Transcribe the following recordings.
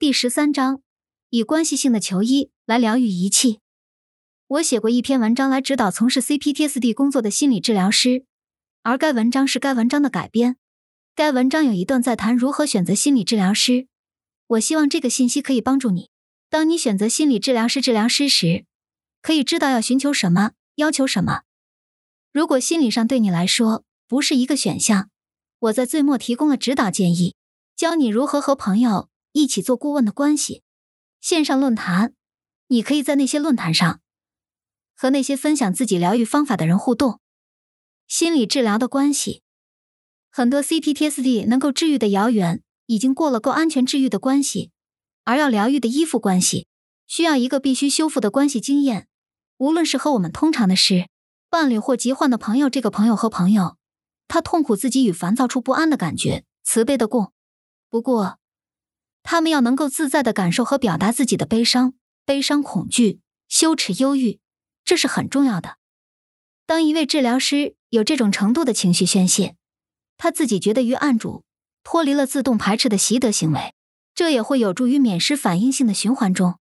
第十三章，以关系性的求医来疗愈遗弃。我写过一篇文章来指导从事 CPTSD 工作的心理治疗师，而该文章是该文章的改编。该文章有一段在谈如何选择心理治疗师。我希望这个信息可以帮助你，当你选择心理治疗师治疗师时，可以知道要寻求什么，要求什么。如果心理上对你来说不是一个选项，我在最末提供了指导建议，教你如何和朋友一起做顾问的关系。线上论坛，你可以在那些论坛上和那些分享自己疗愈方法的人互动。心理治疗的关系，很多 CPTSD 能够治愈的遥远，已经过了够安全治愈的关系，而要疗愈的依附关系，需要一个必须修复的关系经验。无论是和我们通常的事，伴侣或疾患的朋友，这个朋友和朋友，他痛苦自己与烦躁处不安的感觉，慈悲的共。不过，他们要能够自在的感受和表达自己的悲伤、悲伤、恐惧、羞耻、忧郁，这是很重要的。当一位治疗师有这种程度的情绪宣泄，他自己觉得与案主脱离了自动排斥的习得行为，这也会有助于免失反应性的循环中。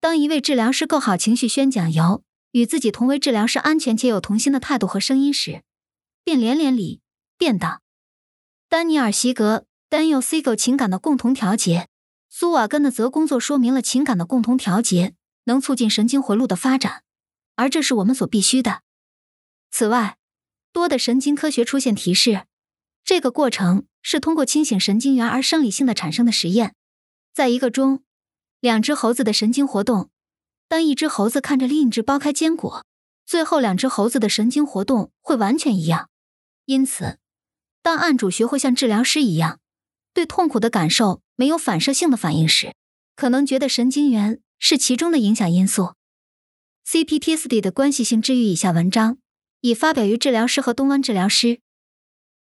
当一位治疗师够好情绪宣讲由与自己同为治疗师安全且有同心的态度和声音时，便连连里便当。丹尼尔·席格 Daniel Siegel 情感的共同调节，苏瓦根的则工作说明了情感的共同调节能促进神经回路的发展，而这是我们所必须的。此外，多的神经科学出现提示，这个过程是通过清醒神经元而生理性的产生的实验。在一个中，两只猴子的神经活动，当一只猴子看着另一只剥开坚果，最后两只猴子的神经活动会完全一样。因此，当案主学会像治疗师一样，对痛苦的感受没有反射性的反应时，可能觉得神经元是其中的影响因素。CPTSD 的关系性治愈以下文章已发表于治疗师和东湾治疗师。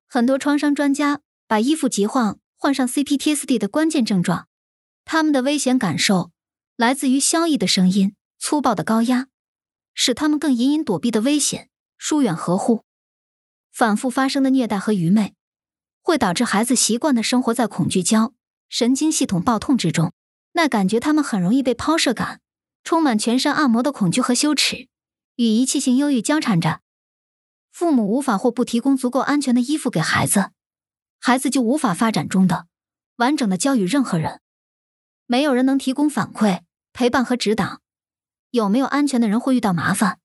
很多创伤专家把依附疾患患上 CPTSD 的关键症状，他们的危险感受来自于消逸的声音、粗暴的高压，使他们更隐隐躲避的危险，疏远呵护。反复发生的虐待和愚昧，会导致孩子习惯地生活在恐惧焦神经系统暴痛之中。那感觉他们很容易被抛射感，充满全身按摩的恐惧和羞耻，与遗弃性忧郁交缠着。父母无法或不提供足够安全的依附给孩子，孩子就无法发展中的完整的交与任何人。没有人能提供反馈、陪伴和指导。有没有安全的人会遇到麻烦？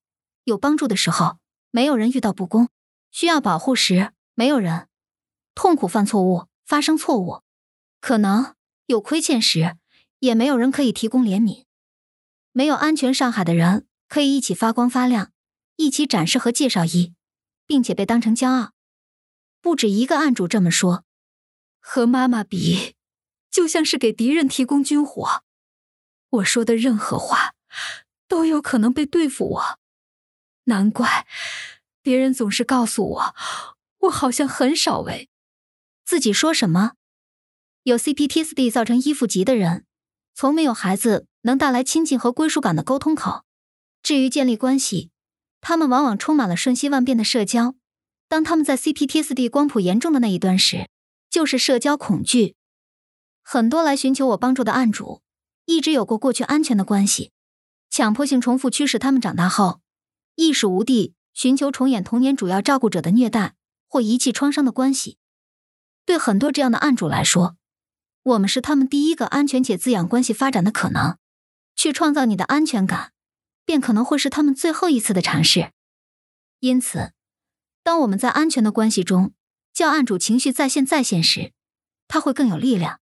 有帮助的时候，没有人遇到不公。需要保护时，没有人痛苦犯错误，发生错误，可能有亏欠时，也没有人可以提供怜悯。没有安全上海的人可以一起发光发亮，一起展示和介绍一，并且被当成骄傲。不止一个案主这么说，和妈妈比，就像是给敌人提供军火。我说的任何话，都有可能被对付我。难怪。别人总是告诉我，我好像很少为自己说什么。有 CPTSD 造成依附疾的人，从没有孩子能带来亲近和归属感的沟通口。至于建立关系，他们往往充满了瞬息万变的社交。当他们在 CPTSD 光谱严重的那一端时，就是社交恐惧。很多来寻求我帮助的案主，一直有过过去安全的关系，强迫性重复驱使他们长大后意识无地。寻求重演童年主要照顾者的虐待或遗弃创伤的关系，对很多这样的案主来说，我们是他们第一个安全且滋养关系发展的可能。去创造你的安全感，便可能会是他们最后一次的尝试。因此，当我们在安全的关系中叫案主情绪再现再现时，他会更有力量。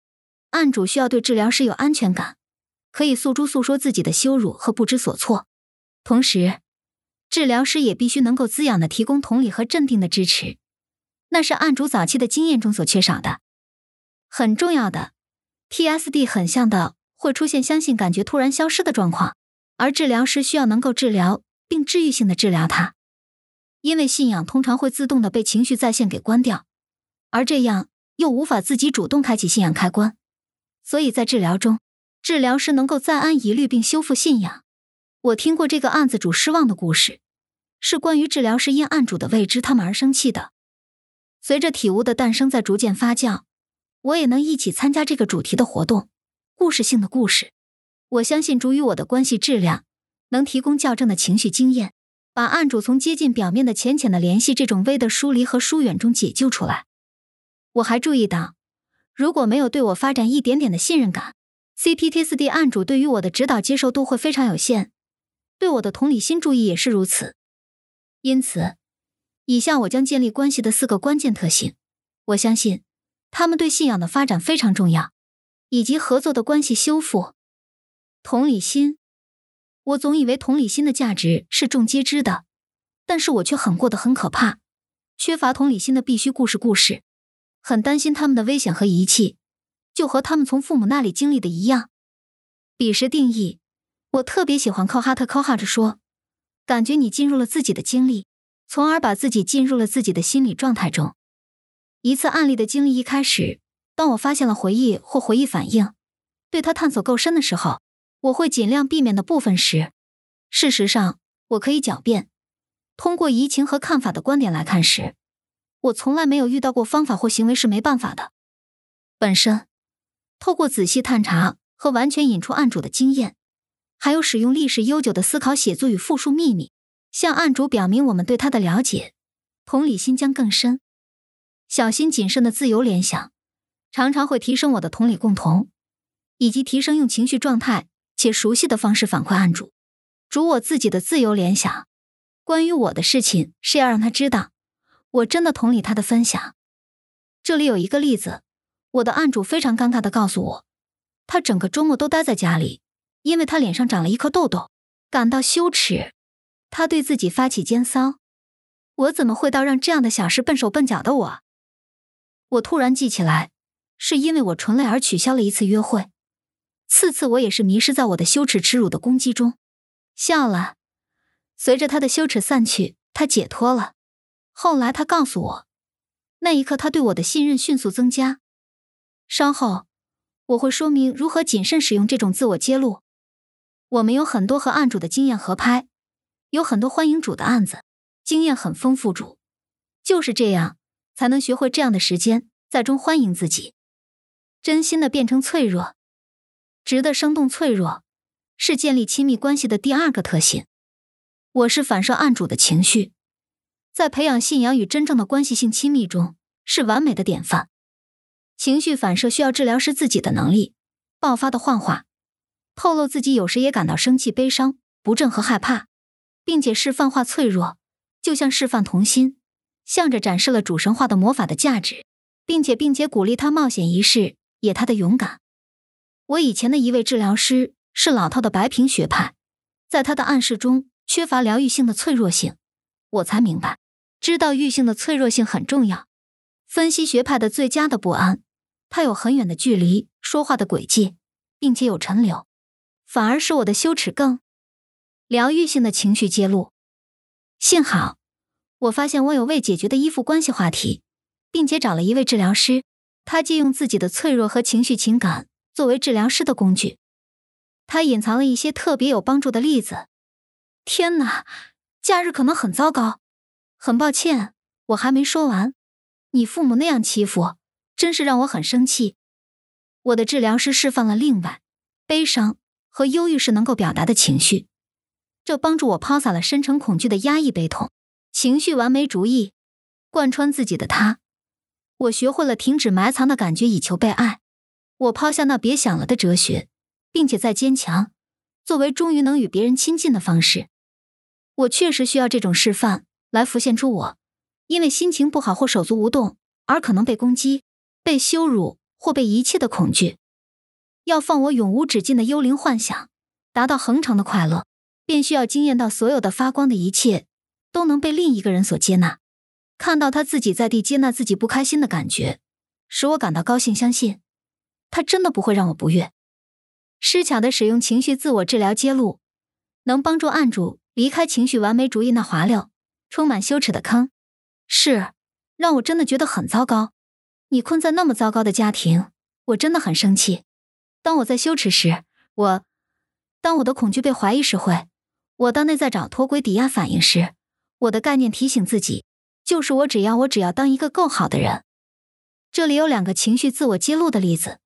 案主需要对治疗师有安全感，可以诉诸诉说自己的羞辱和不知所措，同时。治疗师也必须能够滋养的提供同理和镇定的支持，那是案主早期的经验中所缺少的。很重要的，TSD 很像的会出现相信感觉突然消失的状况，而治疗师需要能够治疗并治愈性的治疗它，因为信仰通常会自动的被情绪在线给关掉，而这样又无法自己主动开启信仰开关，所以在治疗中，治疗师能够暂安疑虑并修复信仰。我听过这个案子主失望的故事，是关于治疗师因案主的未知他们而生气的。随着体悟的诞生在逐渐发酵，我也能一起参加这个主题的活动，故事性的故事。我相信主与我的关系质量能提供较正的情绪经验，把案主从接近表面的浅浅的联系这种微的疏离和疏远中解救出来。我还注意到，如果没有对我发展一点点的信任感，CPTSD 案主对于我的指导接受度会非常有限，对我的同理心注意也是如此。因此，以下我将建立关系的四个关键特性，我相信他们对信仰的发展非常重要。以及合作的关系修复，同理心。我总以为同理心的价值是众皆知的，但是我却很过得很可怕。缺乏同理心的必须故事故事，很担心他们的危险和遗弃，就和他们从父母那里经历的一样。彼时定义，我特别喜欢靠哈特靠哈着说，感觉你进入了自己的经历，从而把自己进入了自己的心理状态中。一次案例的经历一开始。当我发现了回忆或回忆反应，对它探索够深的时候，我会尽量避免的部分时，事实上我可以狡辩。通过移情和看法的观点来看时，我从来没有遇到过方法或行为是没办法的。本身，透过仔细探查和完全引出案主的经验，还有使用历史悠久的思考写作与复述秘密，向案主表明我们对他的了解，同理心将更深。小心谨慎的自由联想。常常会提升我的同理共同，以及提升用情绪状态且熟悉的方式反馈案主，主我自己的自由联想。关于我的事情是要让他知道，我真的同理他的分享。这里有一个例子，我的案主非常尴尬的告诉我，他整个周末都待在家里，因为他脸上长了一颗痘痘，感到羞耻，他对自己发起奸骚。我怎么会到让这样的小事笨手笨脚的我？我突然记起来。是因为我纯累而取消了一次约会，次次我也是迷失在我的羞耻耻辱的攻击中，笑了。随着他的羞耻散去，他解脱了。后来他告诉我，那一刻他对我的信任迅速增加。稍后我会说明如何谨慎使用这种自我揭露。我们有很多和案主的经验合拍，有很多欢迎主的案子，经验很丰富。主就是这样才能学会这样的时间在中欢迎自己。真心的变成脆弱，值得生动脆弱，是建立亲密关系的第二个特性。我是反射案主的情绪，在培养信仰与真正的关系性亲密中是完美的典范。情绪反射需要治疗师自己的能力，爆发的幻化，透露自己有时也感到生气、悲伤、不振和害怕，并且示范化脆弱，就像示范童心，向着展示了主神话的魔法的价值，并且并且鼓励他冒险一试。也他的勇敢。我以前的一位治疗师是老套的白瓶学派，在他的暗示中缺乏疗愈性的脆弱性，我才明白，知道愈性的脆弱性很重要。分析学派的最佳的不安，他有很远的距离，说话的轨迹，并且有陈留，反而使我的羞耻更疗愈性的情绪揭露。幸好，我发现我有未解决的依附关系话题，并且找了一位治疗师。他借用自己的脆弱和情绪情感作为治疗师的工具，他隐藏了一些特别有帮助的例子。天哪，假日可能很糟糕。很抱歉，我还没说完。你父母那样欺负，真是让我很生气。我的治疗师释放了另外悲伤和忧郁是能够表达的情绪，这帮助我抛洒了深沉恐惧的压抑悲痛情绪，完美主义贯穿自己的他。我学会了停止埋藏的感觉，以求被爱。我抛下那别想了的哲学，并且再坚强，作为终于能与别人亲近的方式。我确实需要这种示范来浮现出我，因为心情不好或手足无动而可能被攻击、被羞辱或被遗弃的恐惧。要放我永无止境的幽灵幻想，达到恒常的快乐，便需要惊艳到所有的发光的一切都能被另一个人所接纳。看到他自己在地接纳自己不开心的感觉，使我感到高兴。相信他真的不会让我不悦。施巧的使用情绪自我治疗揭露，能帮助案主离开情绪完美主义那滑溜、充满羞耻的坑。是，让我真的觉得很糟糕。你困在那么糟糕的家庭，我真的很生气。当我在羞耻时，我；当我的恐惧被怀疑时会；我当内在找脱轨抵押反应时，我的概念提醒自己。就是我，只要我只要当一个够好的人。这里有两个情绪自我揭露的例子。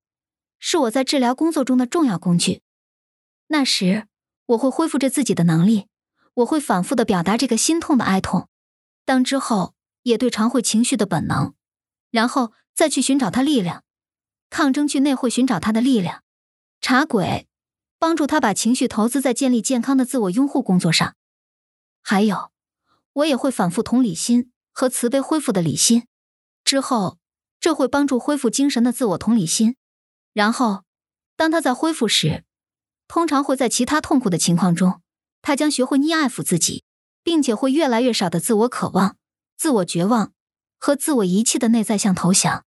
是我在治疗工作中的重要工具。那时，我会恢复着自己的能力，我会反复的表达这个心痛的哀痛，当之后也对常会情绪的本能，然后再去寻找他力量，抗争去内会寻找他的力量。茶鬼帮助他把情绪投资在建立健康的自我拥护工作上。还有，我也会反复同理心和慈悲恢复的理心，之后这会帮助恢复精神的自我同理心。然后，当他在恢复时，通常会在其他痛苦的情况中，他将学会溺爱抚自己，并且会越来越少的自我渴望、自我绝望和自我遗弃的内在向投降。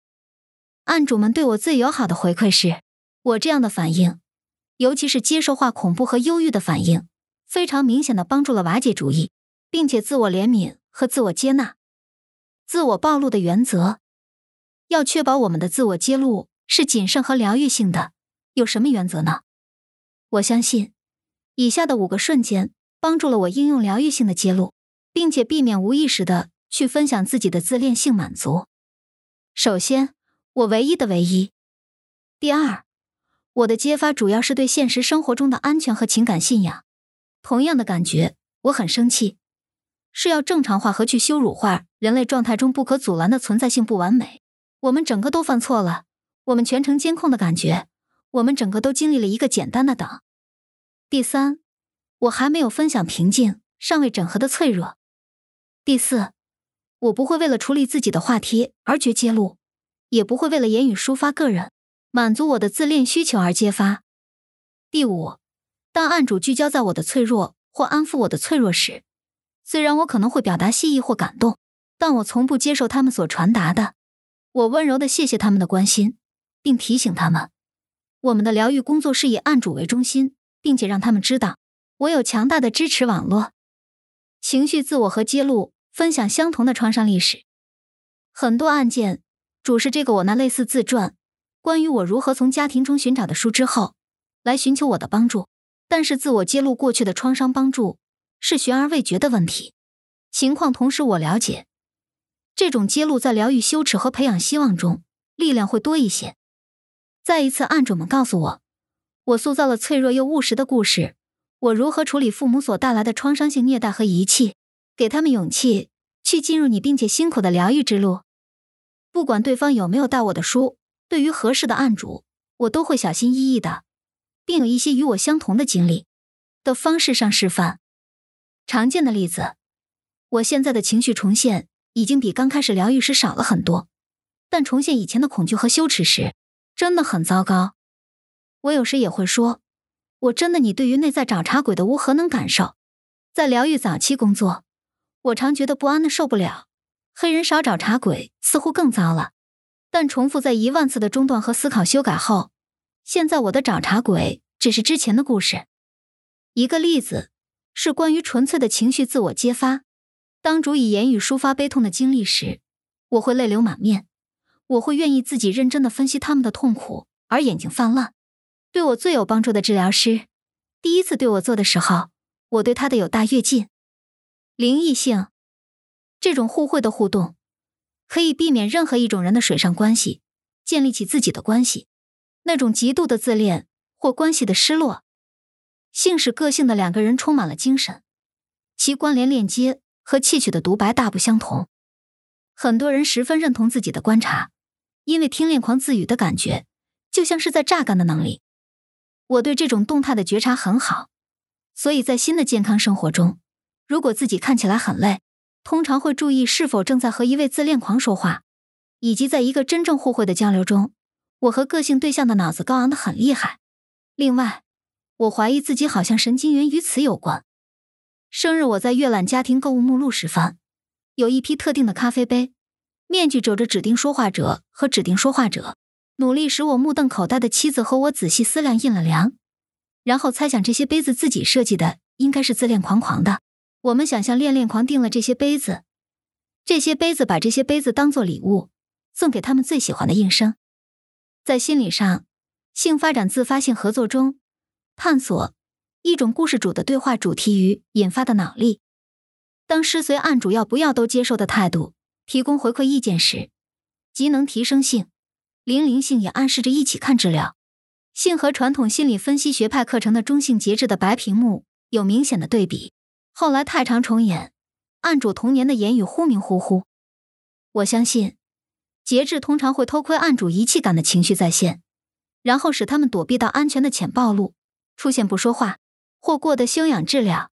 案主们对我最友好的回馈是，我这样的反应，尤其是接受化恐怖和忧郁的反应，非常明显的帮助了瓦解主义，并且自我怜悯和自我接纳。自我暴露的原则，要确保我们的自我揭露。是谨慎和疗愈性的，有什么原则呢？我相信，以下的五个瞬间帮助了我应用疗愈性的揭露，并且避免无意识的去分享自己的自恋性满足。首先，我唯一的唯一。第二，我的揭发主要是对现实生活中的安全和情感信仰。同样的感觉，我很生气，是要正常化和去羞辱化人类状态中不可阻拦的存在性不完美。我们整个都犯错了。我们全程监控的感觉，我们整个都经历了一个简单的等。第三，我还没有分享平静、尚未整合的脆弱。第四，我不会为了处理自己的话题而绝揭露，也不会为了言语抒发个人、满足我的自恋需求而揭发。第五，当案主聚焦在我的脆弱或安抚我的脆弱时，虽然我可能会表达谢意或感动，但我从不接受他们所传达的。我温柔的谢谢他们的关心。并提醒他们，我们的疗愈工作是以案主为中心，并且让他们知道我有强大的支持网络。情绪自我和揭露，分享相同的创伤历史。很多案件主是这个我那类似自传，关于我如何从家庭中寻找的书之后，来寻求我的帮助。但是自我揭露过去的创伤帮助是悬而未决的问题。情况同时我了解，这种揭露在疗愈羞耻和培养希望中力量会多一些。再一次，案主们告诉我，我塑造了脆弱又务实的故事。我如何处理父母所带来的创伤性虐待和遗弃，给他们勇气去进入你并且辛苦的疗愈之路。不管对方有没有带我的书，对于合适的案主，我都会小心翼翼的，并有一些与我相同的经历的方式上示范。常见的例子，我现在的情绪重现已经比刚开始疗愈时少了很多，但重现以前的恐惧和羞耻时，真的很糟糕。我有时也会说，我真的，你对于内在找茬鬼的无何能感受。在疗愈早期工作，我常觉得不安的受不了。黑人少找茬鬼似乎更糟了。但重复在一万次的中断和思考修改后，现在我的找茬鬼只是之前的故事。一个例子是关于纯粹的情绪自我揭发。当主以言语抒发悲痛的经历时，我会泪流满面。我会愿意自己认真的分析他们的痛苦，而眼睛泛滥。对我最有帮助的治疗师，第一次对我做的时候，我对他的有大跃进。灵异性，这种互惠的互动，可以避免任何一种人的水上关系，建立起自己的关系。那种极度的自恋或关系的失落，性使个性的两个人充满了精神，其关联链接和戏曲的独白大不相同。很多人十分认同自己的观察。因为听恋狂自语的感觉，就像是在榨干的能力。我对这种动态的觉察很好，所以在新的健康生活中，如果自己看起来很累，通常会注意是否正在和一位自恋狂说话，以及在一个真正互惠的交流中，我和个性对象的脑子高昂得很厉害。另外，我怀疑自己好像神经元与此有关。生日，我在阅览家庭购物目录时翻，有一批特定的咖啡杯。面具褶着指定说话者和指定说话者，努力使我目瞪口呆的妻子和我仔细思量、印了量，然后猜想这些杯子自己设计的应该是自恋狂狂的。我们想象恋恋狂订了这些杯子，这些杯子把这些杯子当做礼物送给他们最喜欢的应声。在心理上，性发展自发性合作中，探索一种故事主的对话主题与引发的脑力。当施随案主要不要都接受的态度。提供回馈意见时，即能提升性、灵灵性也暗示着一起看治疗。性和传统心理分析学派课程的中性节制的白屏幕有明显的对比。后来太常重演，案主童年的言语忽明忽忽。我相信，节制通常会偷窥案主遗弃感的情绪再现，然后使他们躲避到安全的浅暴露，出现不说话或过的休养治疗，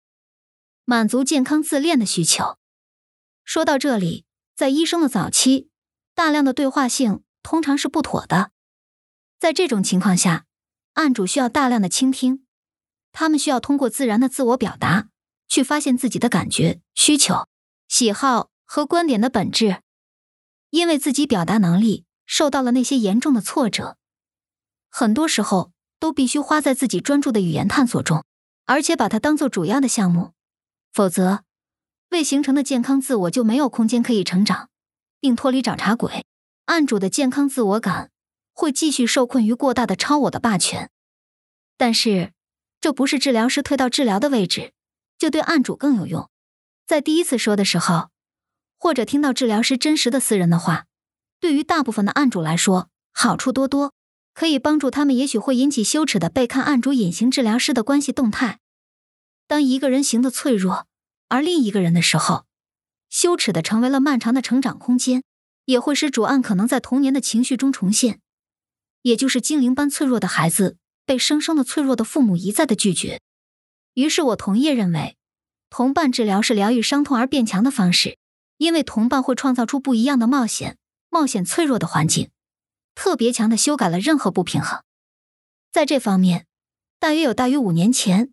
满足健康自恋的需求。说到这里，在医生的早期，大量的对话性通常是不妥的。在这种情况下，案主需要大量的倾听，他们需要通过自然的自我表达，去发现自己的感觉、需求、喜好和观点的本质。因为自己表达能力受到了那些严重的挫折，很多时候都必须花在自己专注的语言探索中，而且把它当做主要的项目，否则未形成的健康自我就没有空间可以成长，并脱离找茬鬼。案主的健康自我感。会继续受困于过大的超我的霸权，但是这不是治疗师退到治疗的位置就对案主更有用。在第一次说的时候，或者听到治疗师真实的私人的话，对于大部分的案主来说好处多多，可以帮助他们。也许会引起羞耻的被看案主隐形治疗师的关系动态。当一个人行的脆弱，而另一个人的时候，羞耻的成为了漫长的成长空间，也会使主案可能在童年的情绪中重现。也就是精灵般脆弱的孩子被生生的脆弱的父母一再的拒绝，于是我同意认为，同伴治疗是疗愈伤痛而变强的方式，因为同伴会创造出不一样的冒险，冒险脆弱的环境，特别强的修改了任何不平衡。在这方面，大约有大约五年前，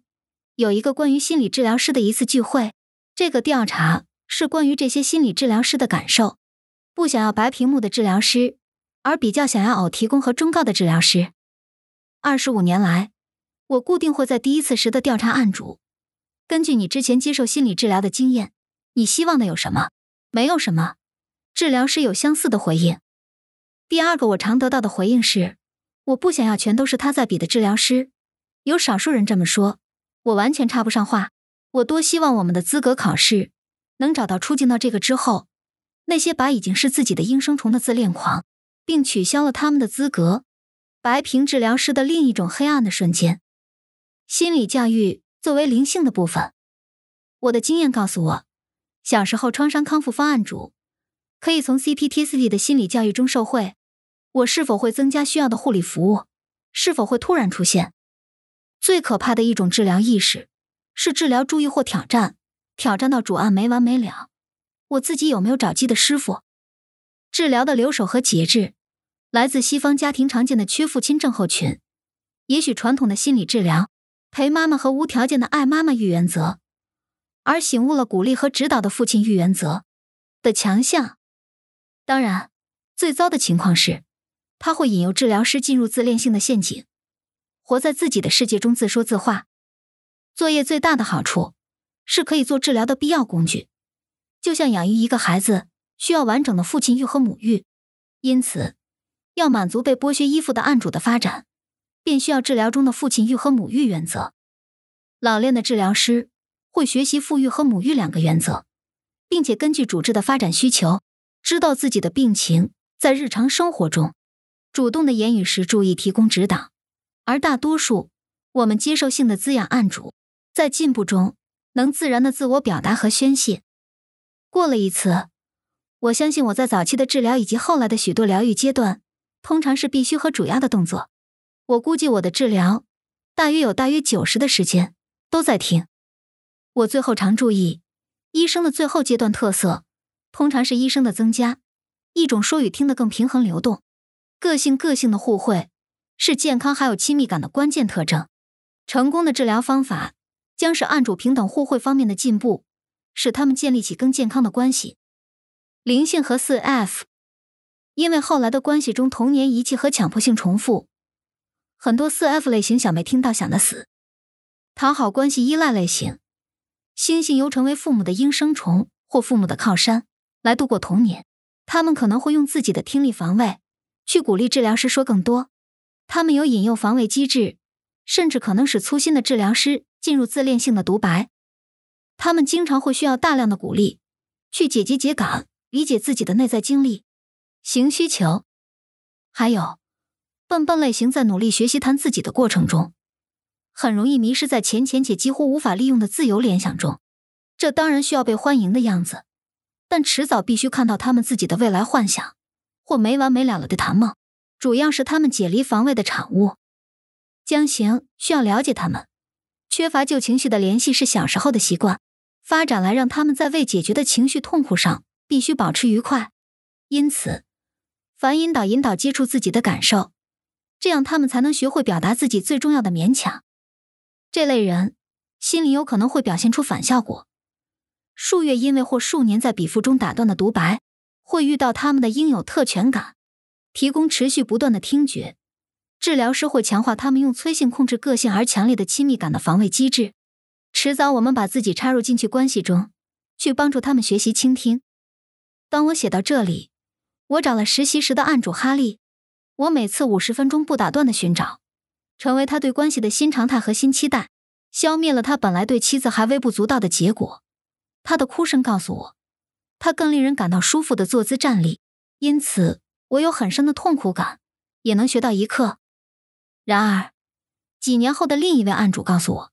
有一个关于心理治疗师的一次聚会，这个调查是关于这些心理治疗师的感受，不想要白屏幕的治疗师。而比较想要偶提供和忠告的治疗师。二十五年来，我固定会在第一次时的调查案主，根据你之前接受心理治疗的经验，你希望的有什么？没有什么。治疗师有相似的回应。第二个我常得到的回应是，我不想要全都是他在比的治疗师。有少数人这么说，我完全插不上话。我多希望我们的资格考试能找到出境到这个之后，那些把已经是自己的应声虫的自恋狂。并取消了他们的资格。白屏治疗师的另一种黑暗的瞬间，心理教育作为灵性的部分。我的经验告诉我，小时候创伤康复方案主可以从 CPTSD 的心理教育中受惠。我是否会增加需要的护理服务？是否会突然出现？最可怕的一种治疗意识是治疗注意或挑战，挑战到主案没完没了。我自己有没有找鸡的师傅？治疗的留守和节制，来自西方家庭常见的缺父亲症候群。也许传统的心理治疗陪妈妈和无条件的爱妈妈玉原则，而醒悟了鼓励和指导的父亲玉原则的强项。当然，最糟的情况是，他会引诱治疗师进入自恋性的陷阱，活在自己的世界中自说自话。作业最大的好处是可以做治疗的必要工具，就像养育一个孩子。需要完整的父亲育和母育，因此，要满足被剥削依附的案主的发展，便需要治疗中的父亲欲和母育原则。老练的治疗师会学习父育和母育两个原则，并且根据主治的发展需求，知道自己的病情，在日常生活中主动的言语时注意提供指导。而大多数我们接受性的滋养案主，在进步中能自然的自我表达和宣泄。过了一次。我相信我在早期的治疗以及后来的许多疗愈阶段，通常是必须和主要的动作。我估计我的治疗大约有大约九十的时间都在听。我最后常注意，医生的最后阶段特色通常是医生的增加，一种说与听的更平衡流动。个性个性的互惠是健康还有亲密感的关键特征。成功的治疗方法将是案主平等互惠方面的进步，使他们建立起更健康的关系。灵性和四 F，因为后来的关系中童年遗弃和强迫性重复，很多四 F 类型小妹听到想的死。讨好关系依赖类型，星星由成为父母的应声虫或父母的靠山来度过童年。他们可能会用自己的听力防卫去鼓励治疗师说更多。他们有引诱防卫机制，甚至可能使粗心的治疗师进入自恋性的独白。他们经常会需要大量的鼓励去解结节感。理解自己的内在经历、行需求，还有笨笨类型在努力学习谈自己的过程中，很容易迷失在浅浅且几乎无法利用的自由联想中。这当然需要被欢迎的样子，但迟早必须看到他们自己的未来幻想，或没完没了了的谈梦，主要是他们解离防卫的产物。将行需要了解他们，缺乏旧情绪的联系是小时候的习惯，发展来让他们在未解决的情绪痛苦上必须保持愉快。因此，凡引导引导接触自己的感受。这样，他们才能学会表达自己最重要的勉强。这类人心里有可能会表现出反效果。数月因为或数年在笔腹中打断的独白，会遇到他们的应有特权感，提供持续不断的听觉。治疗师会强化他们用催性控制个性而强烈的亲密感的防卫机制。迟早，我们把自己插入进去关系中，去帮助他们学习倾听。当我写到这里，我找了实习时的案主哈利。我每次五十分钟不打断的寻找，成为他对关系的新常态和新期待，消灭了他本来对妻子还微不足道的结果。他的哭声告诉我，他更令人感到舒服的坐姿站立，因此我有很深的痛苦感，也能学到一课。然而，几年后的另一位案主告诉我，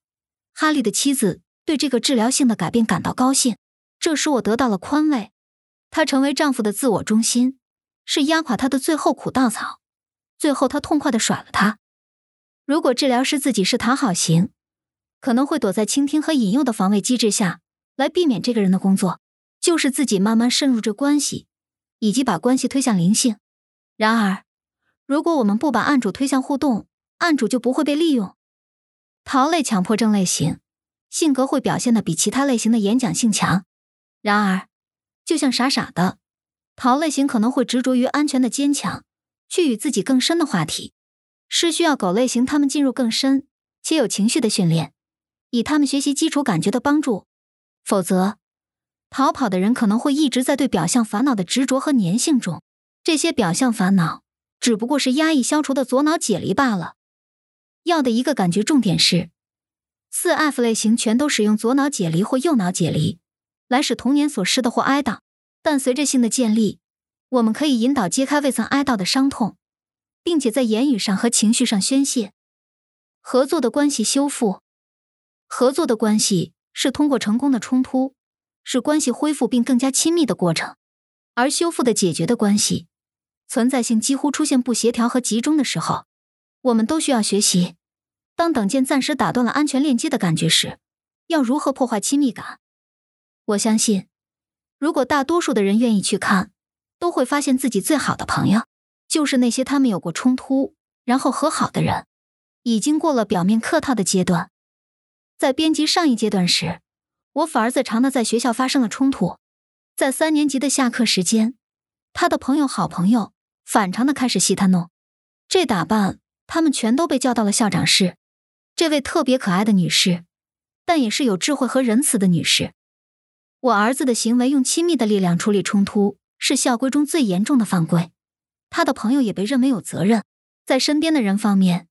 哈利的妻子对这个治疗性的改变感到高兴，这使我得到了宽慰。她成为丈夫的自我中心，是压垮他的最后苦稻草。最后，他痛快的甩了他。如果治疗师自己是讨好型，可能会躲在倾听和引诱的防卫机制下来避免这个人的工作，就是自己慢慢渗入这关系，以及把关系推向灵性。然而，如果我们不把案主推向互动，案主就不会被利用。逃类强迫症类型性格会表现的比其他类型的演讲性强。然而，就像傻傻的逃类型可能会执着于安全的坚强。去与自己更深的话题，是需要狗类型他们进入更深且有情绪的训练，以他们学习基础感觉的帮助。否则，逃跑的人可能会一直在对表象烦恼的执着和粘性中。这些表象烦恼只不过是压抑消除的左脑解离罢了。要的一个感觉重点是，四 F 类型全都使用左脑解离或右脑解离来使童年所失的或哀悼，但随着性的建立。我们可以引导揭开未曾哀悼的伤痛，并且在言语上和情绪上宣泄。合作的关系修复，合作的关系是通过成功的冲突，使关系恢复并更加亲密的过程；而修复的解决的关系，存在性几乎出现不协调和集中的时候，我们都需要学习，当等剑暂时打断了安全链接的感觉时，要如何破坏亲密感。我相信，如果大多数的人愿意去看。都会发现自己最好的朋友，就是那些他们有过冲突，然后和好的人，已经过了表面客套的阶段。在编辑上一阶段时，我反儿子常的在学校发生了冲突，在三年级的下课时间，他的朋友好朋友反常的开始戏他弄，这打扮他们全都被叫到了校长室。这位特别可爱的女士，但也是有智慧和仁慈的女士。我儿子的行为用亲密的力量处理冲突。是校规中最严重的犯规，他的朋友也被认为有责任。在身边的人方面，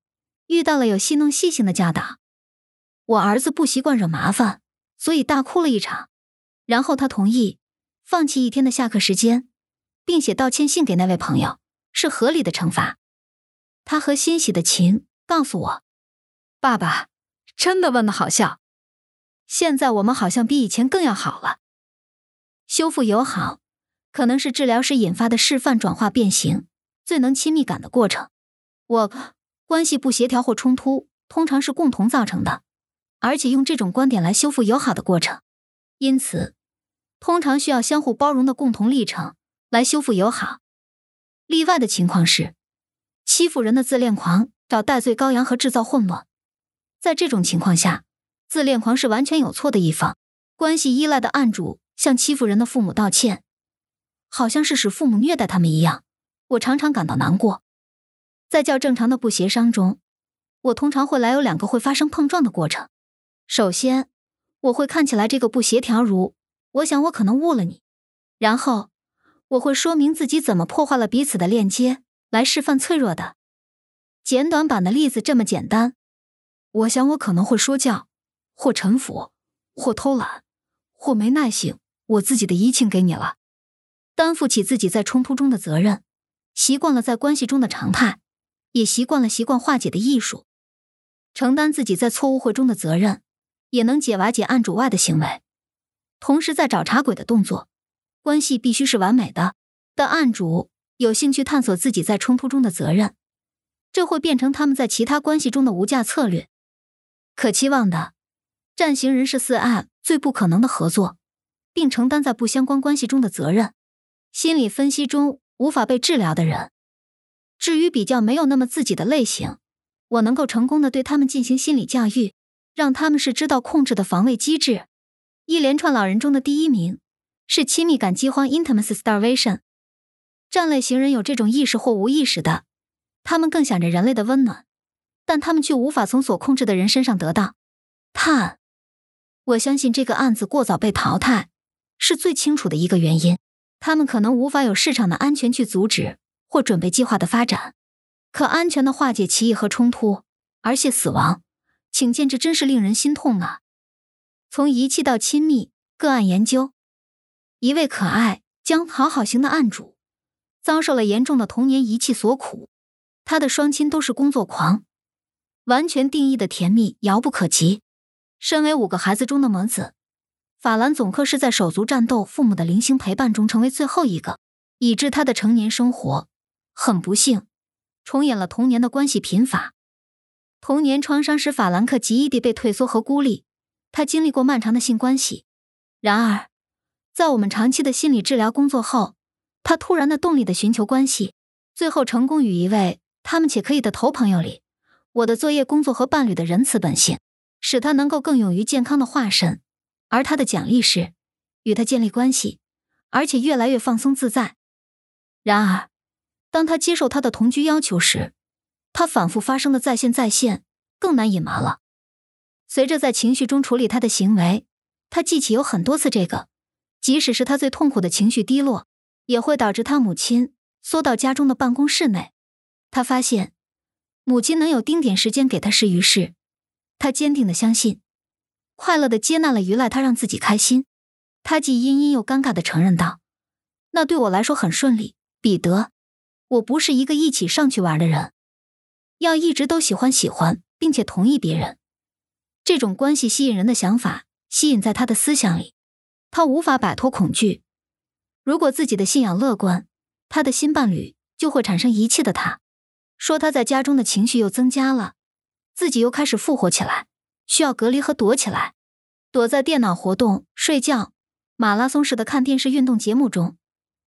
遇到了有戏弄戏性的家长。我儿子不习惯惹麻烦，所以大哭了一场。然后他同意放弃一天的下课时间，并写道歉信给那位朋友，是合理的惩罚。他和欣喜的情告诉我：“爸爸，真的问的好笑。现在我们好像比以前更要好了。修复友好。”可能是治疗师引发的示范转化变形最能亲密感的过程。我关系不协调或冲突，通常是共同造成的，而且用这种观点来修复友好的过程，因此通常需要相互包容的共同历程来修复友好。例外的情况是欺负人的自恋狂找代罪羔羊和制造混乱。在这种情况下，自恋狂是完全有错的一方，关系依赖的案主向欺负人的父母道歉。好像是使父母虐待他们一样，我常常感到难过。在较正常的不协商中，我通常会来有两个会发生碰撞的过程。首先，我会看起来这个不协调如，我想我可能误了你。然后，我会说明自己怎么破坏了彼此的链接，来示范脆弱的。简短版的例子这么简单。我想我可能会说教，或臣服，或偷懒，或没耐性。我自己的移情给你了。担负起自己在冲突中的责任，习惯了在关系中的常态，也习惯了习惯化解的艺术，承担自己在错误会中的责任，也能解瓦解案主外的行为。同时，在找茬鬼的动作，关系必须是完美的。但案主有兴趣探索自己在冲突中的责任，这会变成他们在其他关系中的无价策略。可期望的，战型人是四案最不可能的合作，并承担在不相关关系中的责任。心理分析中无法被治疗的人。至于比较没有那么自己的类型，我能够成功的对他们进行心理教育，让他们是知道控制的防卫机制。一连串老人中的第一名是亲密感饥荒 （intimacy starvation）。战类型人有这种意识或无意识的，他们更想着人类的温暖，但他们却无法从所控制的人身上得到。碳，我相信这个案子过早被淘汰是最清楚的一个原因。他们可能无法有市场的安全去阻止或准备计划的发展，可安全的化解歧义和冲突，而且死亡，请见这真是令人心痛啊！从遗弃到亲密个案研究，一位可爱将讨好型的案主。遭受了严重的童年遗弃所苦，他的双亲都是工作狂，完全定义的甜蜜遥不可及。身为五个孩子中的猛子，法兰总克是在手足战斗、父母的零星陪伴中成为最后一个，以致他的成年生活很不幸，重演了童年的关系贫乏。童年创伤使法兰克极易地被退缩和孤立，他经历过漫长的性关系。然而，在我们长期的心理治疗工作后，他突然的动力的寻求关系，最后成功与一位他们且可以的头朋友里。我的作业、工作和伴侣的仁慈本性，使他能够更勇于健康的化身。而他的奖励是与他建立关系，而且越来越放松自在。然而，当他接受他的同居要求时，他反复发生的在线在线更难隐瞒了。随着在情绪中处理他的行为，他记起有很多次这个，即使是他最痛苦的情绪低落。也会导致他母亲缩到家中的办公室内。他发现母亲能有丁点时间给他时，于是他坚定的相信，快乐的接纳了依赖他，让自己开心。他既阴阴又尴尬的承认道：“那对我来说很顺利，彼得，我不是一个一起上去玩的人，要一直都喜欢喜欢并且同意别人。这种关系吸引人的想法吸引在他的思想里，他无法摆脱恐惧。”如果自己的信仰乐观，他的新伴侣就会产生遗弃的他。说他在家中的情绪又增加了，自己又开始复活起来，需要隔离和躲起来，躲在电脑活动、睡觉、马拉松式的看电视运动节目中，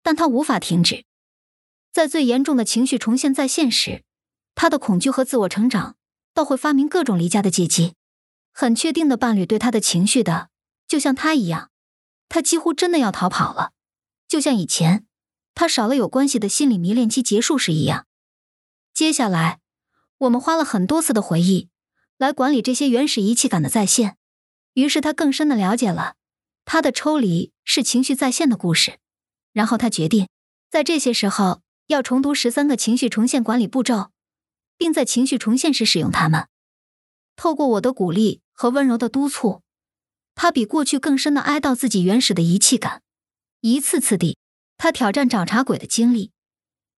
但他无法停止。在最严重的情绪重现再现时，他的恐惧和自我成长倒会发明各种离家的借机。很确定的伴侣对他的情绪的，就像他一样，他几乎真的要逃跑了。就像以前，他少了有关系的心理迷恋期结束时一样。接下来，我们花了很多次的回忆来管理这些原始仪器感的再现。于是他更深的了解了他的抽离是情绪再现的故事。然后他决定，在这些时候要重读十三个情绪重现管理步骤，并在情绪重现时使用它们。透过我的鼓励和温柔的督促，他比过去更深的哀悼自己原始的仪器感。一次次地，他挑战找茬鬼的经历，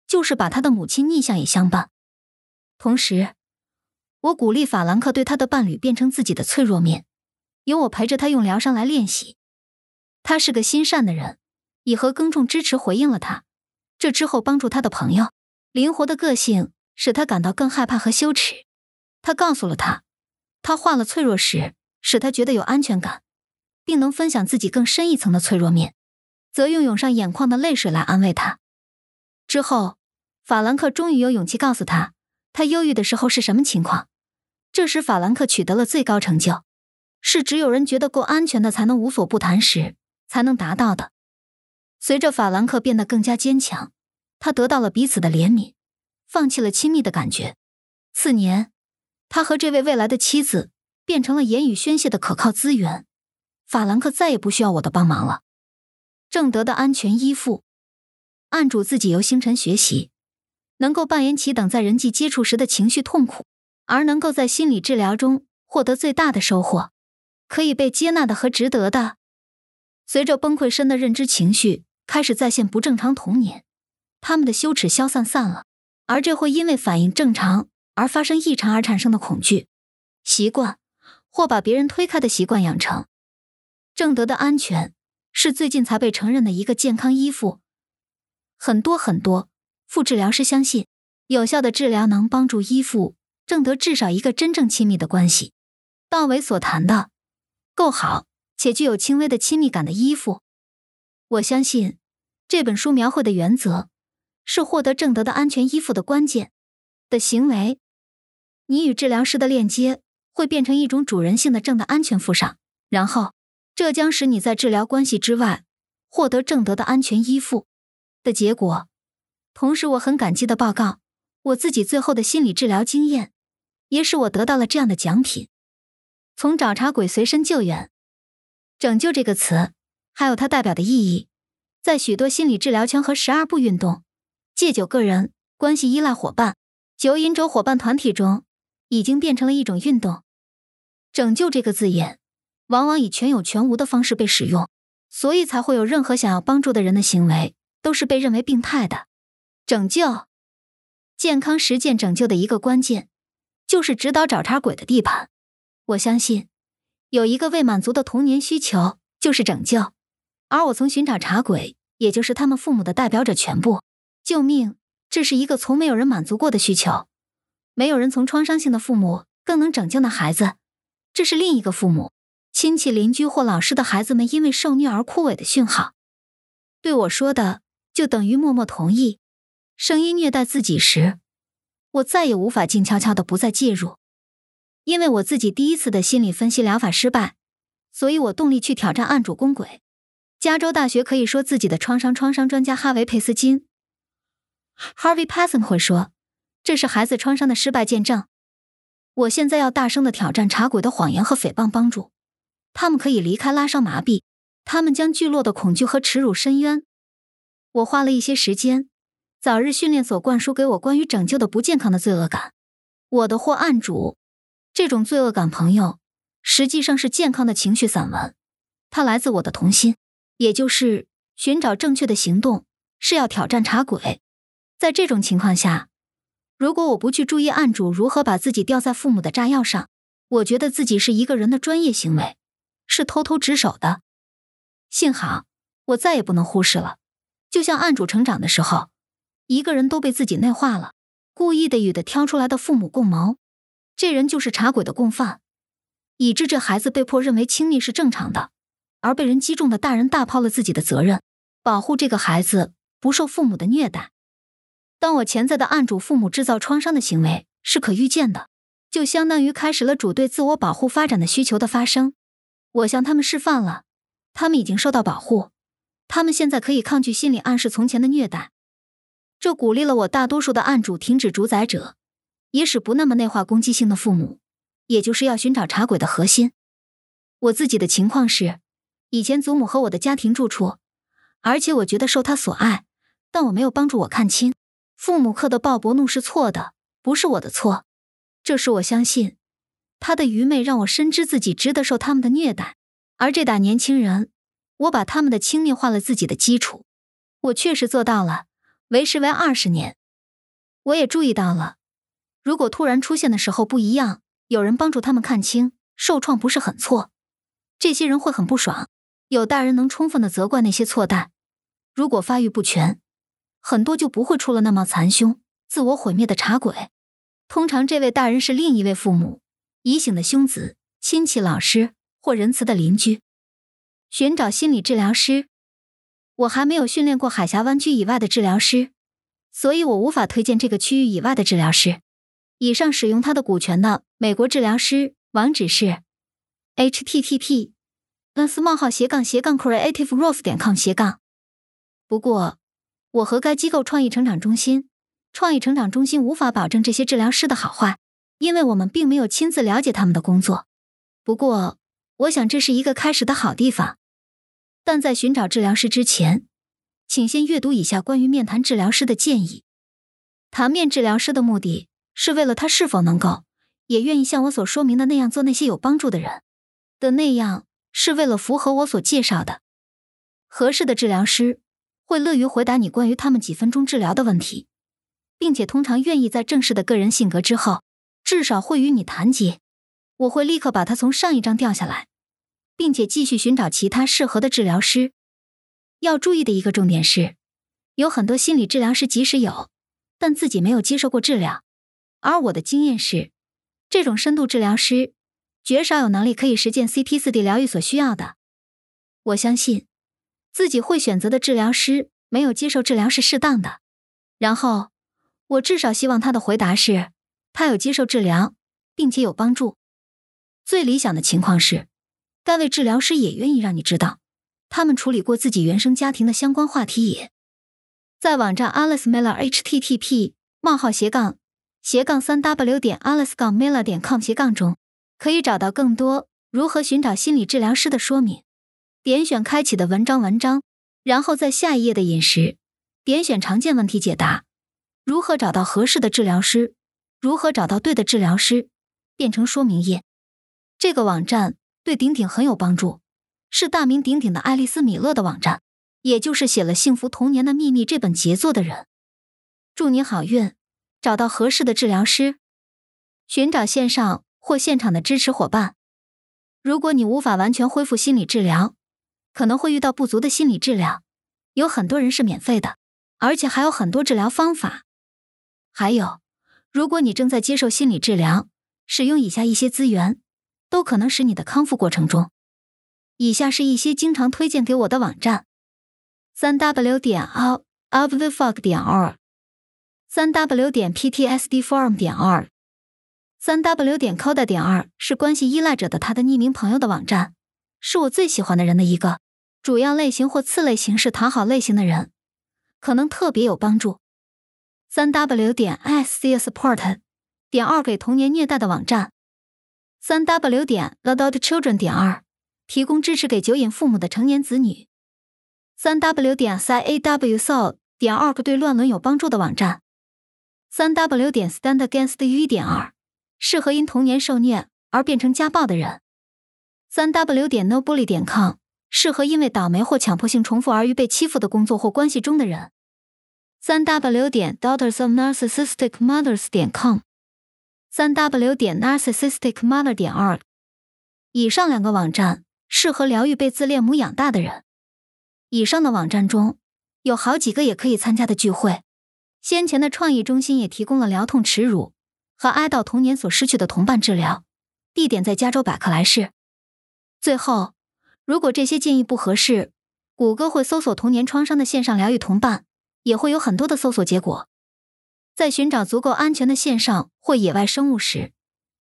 就是把他的母亲逆向也相伴。同时，我鼓励法兰克对他的伴侣变成自己的脆弱面，由我陪着他用疗伤来练习。他是个心善的人，以和耕种支持回应了他。这之后，帮助他的朋友，灵活的个性使他感到更害怕和羞耻。他告诉了他，他化了脆弱时，使他觉得有安全感，并能分享自己更深一层的脆弱面。则用涌上眼眶的泪水来安慰他。之后，法兰克终于有勇气告诉他，他忧郁的时候是什么情况。这时，法兰克取得了最高成就，是只有人觉得够安全的才能无所不谈时才能达到的。随着法兰克变得更加坚强，他得到了彼此的怜悯，放弃了亲密的感觉。次年，他和这位未来的妻子变成了言语宣泄的可靠资源。法兰克再也不需要我的帮忙了。正德的安全依附，案主自己由星辰学习，能够扮演起等在人际接触时的情绪痛苦，而能够在心理治疗中获得最大的收获，可以被接纳的和值得的。随着崩溃深的认知情绪开始再现不正常童年，他们的羞耻消散散了，而这会因为反应正常而发生异常而产生的恐惧、习惯或把别人推开的习惯养成。正德的安全是最近才被承认的一个健康依附。很多很多副治疗师相信，有效的治疗能帮助依附正得至少一个真正亲密的关系。道维所谈的够好且具有轻微的亲密感的依附，我相信这本书描绘的原则。是获得正德的安全依附的关键的行为。你与治疗师的链接会变成一种主人性的正的安全附上，然后这将使你在治疗关系之外获得正德的安全依附的结果。同时，我很感激的报告，我自己最后的心理治疗经验也使我得到了这样的奖品：从找茬鬼随身救援，拯救这个词，还有它代表的意义，在许多心理治疗圈和十二步运动。戒酒个人关系依赖伙伴、酒瘾者伙伴团体中，已经变成了一种运动。拯救这个字眼，往往以全有全无的方式被使用，所以才会有任何想要帮助的人的行为都是被认为病态的。拯救，健康实践拯救的一个关键，就是指导找茬鬼的地盘。我相信，有一个未满足的童年需求就是拯救，而我从寻找茶鬼，也就是他们父母的代表者全部。救命！这是一个从没有人满足过的需求。没有人从创伤性的父母更能拯救那孩子。这是另一个父母、亲戚、邻居或老师的孩子们因为受虐而枯萎的讯号。对我说的，就等于默默同意。声音虐待自己时，我再也无法静悄悄的不再介入，因为我自己第一次的心理分析疗法失败，所以我动力去挑战案主公轨。加州大学可以说自己的创伤创伤专家哈维·佩斯金。Harvey p a s o n 会说：“这是孩子创伤的失败见证。”我现在要大声的挑战茶鬼的谎言和诽谤帮助。他们可以离开拉伤麻痹，他们将聚落的恐惧和耻辱深渊。我花了一些时间，早日训练所灌输给我关于拯救的不健康的罪恶感。我的或案主这种罪恶感，朋友，实际上是健康的情绪散文。它来自我的童心，也就是寻找正确的行动是要挑战茶鬼。在这种情况下，如果我不去注意案主如何把自己吊在父母的炸药上，我觉得自己是一个人的专业行为，是偷偷值守的。幸好我再也不能忽视了，就像案主成长的时候，一个人都被自己内化了，故意的与的挑出来的父母共谋，这人就是茶鬼的共犯，以致这孩子被迫认为亲密是正常的，而被人击中的大人大抛了自己的责任，保护这个孩子不受父母的虐待。当我潜在的案主父母制造创伤的行为是可预见的，就相当于开始了主对自我保护发展的需求的发生。我向他们示范了，他们已经受到保护，他们现在可以抗拒心理暗示从前的虐待。这鼓励了我大多数的案主停止主宰者，也使不那么内化攻击性的父母，也就是要寻找茶鬼的核心。我自己的情况是，以前祖母和我的家庭住处，而且我觉得受他所爱，但我没有帮助我看清。父母刻的鲍勃怒是错的，不是我的错。这时我相信，他的愚昧让我深知自己值得受他们的虐待。而这打年轻人，我把他们的轻蔑化了自己的基础。我确实做到了，为时为二十年。我也注意到了，如果突然出现的时候不一样，有人帮助他们看清，受创不是很错。这些人会很不爽。有大人能充分的责怪那些错待，如果发育不全。很多就不会出了那么残凶、自我毁灭的茶鬼。通常，这位大人是另一位父母、已醒的兄子、亲戚、老师或仁慈的邻居。寻找心理治疗师，我还没有训练过海峡湾区以外的治疗师，所以我无法推荐这个区域以外的治疗师。以上使用他的股权的美国治疗师网址是 http: 蓝斯冒号斜杠斜杠 creativegrowth 点 com 斜杠。不过。我和该机构创意成长中心，创意成长中心无法保证这些治疗师的好坏，因为我们并没有亲自了解他们的工作。不过，我想这是一个开始的好地方。但在寻找治疗师之前，请先阅读以下关于面谈治疗师的建议。谈面治疗师的目的是为了他是否能够，也愿意像我所说明的那样做那些有帮助的人的那样，是为了符合我所介绍的合适的治疗师。会乐于回答你关于他们几分钟治疗的问题。并且通常愿意在正式的个人性格之后，至少会与你谈及。我会立刻把他从上一张调下来，并且继续寻找其他适合的治疗师。要注意的一个重点是，有很多心理治疗师即使有，但自己没有接受过治疗。而我的经验是，这种深度治疗师绝少有能力可以实践 CT4D 疗愈所需要的。我相信，自己会选择的治疗师没有接受治疗是适当的。然后，我至少希望他的回答是，他有接受治疗，并且有帮助。最理想的情况是，单位治疗师也愿意让你知道，他们处理过自己原生家庭的相关话题也。在网站 Alice Miller http: 冒号斜杠斜杠三 w 点 alice 杠 miller 点 com 斜杠中，可以找到更多如何寻找心理治疗师的说明。点选开启的文章文章，然后在下一页的饮食，点选常见问题解答。如何找到合适的治疗师？如何找到对的治疗师？变成说明页。这个网站对鼎鼎很有帮助，是大名鼎鼎的爱丽丝·米勒的网站，也就是写了《幸福童年的秘密》这本杰作的人。祝你好运，找到合适的治疗师，寻找线上或现场的支持伙伴。如果你无法完全恢复心理治疗，可能会遇到不足的心理治疗，有很多人是免费的，而且还有很多治疗方法。还有，如果你正在接受心理治疗，使用以下一些资源，都可能使你的康复过程中。以下是一些经常推荐给我的网站：三 w 点 o of the fog 点 org，三 w 点 p t s d f o r m 点 org，三 w 点 coda 点 org 是关系依赖者的他的匿名朋友的网站，是我最喜欢的人的一个。主要类型或次类型是讨好类型的人，可能特别有帮助。三 w 点 scsupport 点 org 给童年虐待的网站，三 w 点 adultchildren 点 org 提供支持给酒瘾父母的成年子女，三 w 点 sawsoul 点 org 对乱伦有帮助的网站，三 w 点 standagainst.ue 点 org 适合因童年受虐而变成家暴的人，三 w 点 nobully 点 com 适合因为倒霉或强迫性重复而遇被欺负的工作或关系中的人。三 w 点 daughters of narcissistic mothers 点 com，三 w 点 narcissistic mother 点 org。以上两个网站适合疗愈被自恋母养大的人。以上的网站中有好几个也可以参加的聚会。先前的创意中心也提供了疗痛耻辱和哀悼童年所失去的同伴治疗，地点在加州百克莱市。最后，如果这些建议不合适，谷歌会搜索童年创伤的线上疗愈同伴。也会有很多的搜索结果。在寻找足够安全的线上或野外生物时，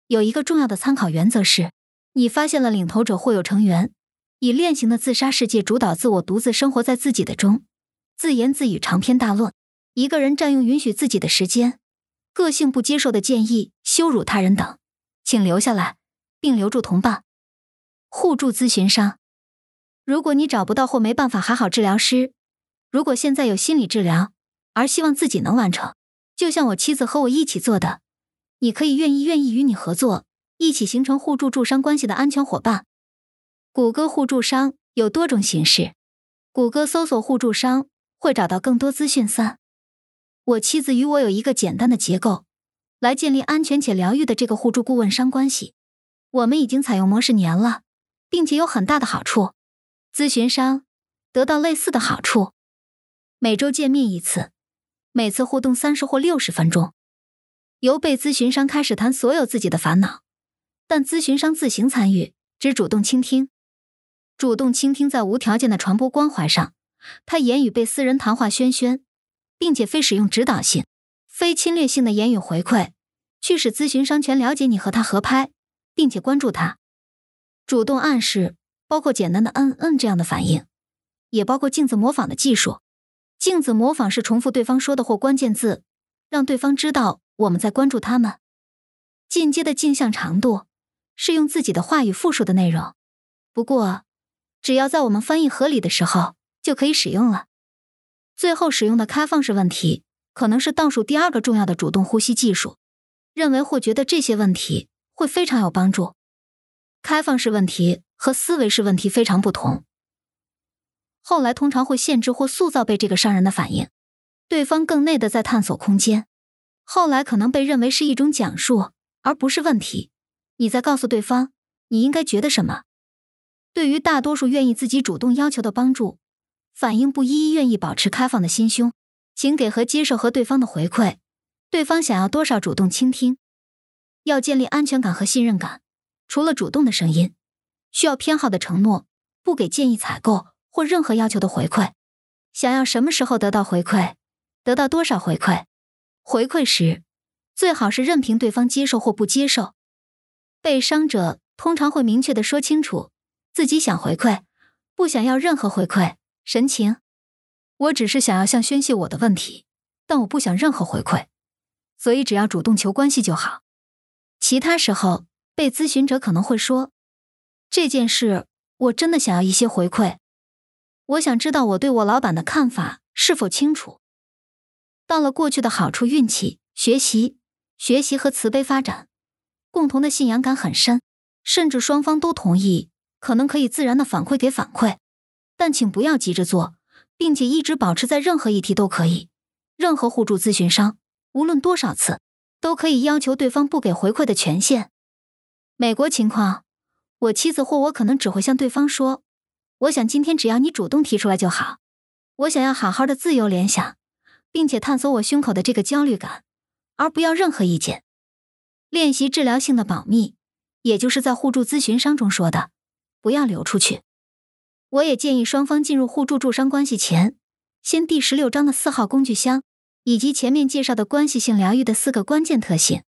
有一个重要的参考原则是：你发现了领头者或有成员以链型的自杀世界主导自我，独自生活在自己的中，自言自语、长篇大论，一个人占用允许自己的时间，个性不接受的建议、羞辱他人等，请留下来，并留住同伴。互助咨询商，如果你找不到或没办法还好治疗师。如果现在有心理治疗，而希望自己能完成，就像我妻子和我一起做的，你可以愿意愿意与你合作，一起形成互助助商关系的安全伙伴。谷歌互助商有多种形式，谷歌搜索互助商会找到更多资讯。三，我妻子与我有一个简单的结构，来建立安全且疗愈的这个互助顾问商关系。我们已经采用模式年了，并且有很大的好处。咨询商得到类似的好处。每周见面一次，每次互动三十或六十分钟，由被咨询商开始谈所有自己的烦恼，但咨询商自行参与，只主动倾听。主动倾听在无条件的传播关怀上，他言语被私人谈话宣宣，并且非使用指导性、非侵略性的言语回馈，去使咨询商全了解你和他合拍，并且关注他。主动暗示包括简单的嗯嗯这样的反应，也包括镜子模仿的技术。镜子模仿是重复对方说的或关键字，让对方知道我们在关注他们。进阶的镜像长度是用自己的话语复述的内容，不过只要在我们翻译合理的时候就可以使用了。最后使用的开放式问题可能是倒数第二个重要的主动呼吸技术，认为或觉得这些问题会非常有帮助。开放式问题和思维式问题非常不同。后来通常会限制或塑造被这个商人的反应，对方更内的在探索空间。后来可能被认为是一种讲述，而不是问题。你在告诉对方你应该觉得什么。对于大多数愿意自己主动要求的帮助，反应不一，愿意保持开放的心胸，请给和接受和对方的回馈。对方想要多少，主动倾听。要建立安全感和信任感，除了主动的声音，需要偏好的承诺，不给建议采购或任何要求的回馈。想要什么时候得到回馈，得到多少回馈，回馈时最好是任凭对方接受或不接受。被伤者通常会明确的说清楚自己想回馈，不想要任何回馈。神情，我只是想要向宣泄我的问题，但我不想任何回馈，所以只要主动求关系就好。其他时候，被咨询者可能会说：“这件事我真的想要一些回馈，我想知道我对我老板的看法是否清楚。”到了过去的好处、运气、学习、学习和慈悲发展，共同的信仰感很深，甚至双方都同意，可能可以自然的反馈给反馈，但请不要急着做，并且一直保持在任何议题都可以，任何互助咨询商，无论多少次。都可以要求对方不给回馈的权限。美国情况，我妻子或我可能只会向对方说：“我想今天只要你主动提出来就好。我想要好好的自由联想，并且探索我胸口的这个焦虑感，而不要任何意见。”练习治疗性的保密，也就是在互助咨询商中说的，不要流出去。我也建议双方进入互助助商关系前，先第十六章的四号工具箱。以及前面介绍的关系性疗愈的四个关键特性。